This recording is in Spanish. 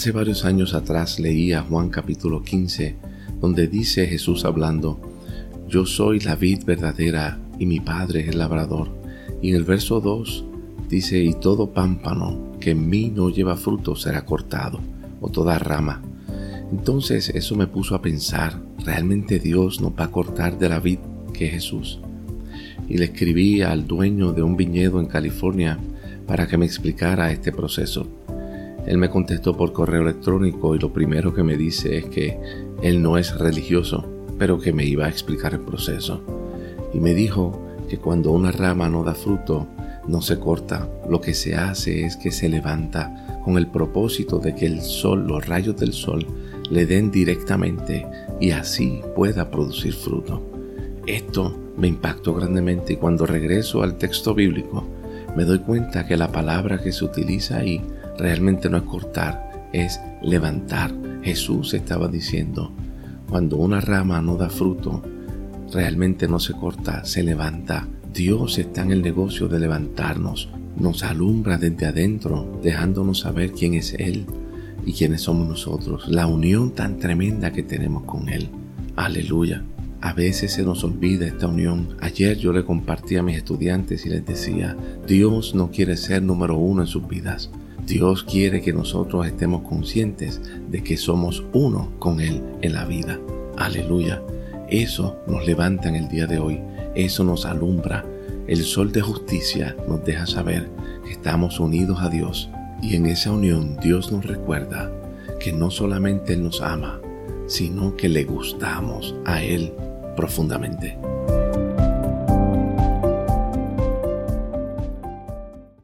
Hace varios años atrás leía Juan capítulo 15, donde dice Jesús hablando, Yo soy la vid verdadera y mi Padre es el labrador. Y en el verso 2 dice, y todo pámpano que en mí no lleva fruto será cortado, o toda rama. Entonces eso me puso a pensar, ¿realmente Dios nos va a cortar de la vid que es Jesús? Y le escribí al dueño de un viñedo en California para que me explicara este proceso. Él me contestó por correo electrónico y lo primero que me dice es que él no es religioso, pero que me iba a explicar el proceso. Y me dijo que cuando una rama no da fruto, no se corta, lo que se hace es que se levanta con el propósito de que el sol, los rayos del sol, le den directamente y así pueda producir fruto. Esto me impactó grandemente y cuando regreso al texto bíblico me doy cuenta que la palabra que se utiliza ahí realmente no es cortar, es levantar. Jesús estaba diciendo, cuando una rama no da fruto, realmente no se corta, se levanta. Dios está en el negocio de levantarnos, nos alumbra desde adentro, dejándonos saber quién es Él y quiénes somos nosotros, la unión tan tremenda que tenemos con Él. Aleluya. A veces se nos olvida esta unión. Ayer yo le compartí a mis estudiantes y les decía, Dios no quiere ser número uno en sus vidas. Dios quiere que nosotros estemos conscientes de que somos uno con Él en la vida. Aleluya. Eso nos levanta en el día de hoy. Eso nos alumbra. El sol de justicia nos deja saber que estamos unidos a Dios. Y en esa unión Dios nos recuerda que no solamente Él nos ama, sino que le gustamos a Él profundamente.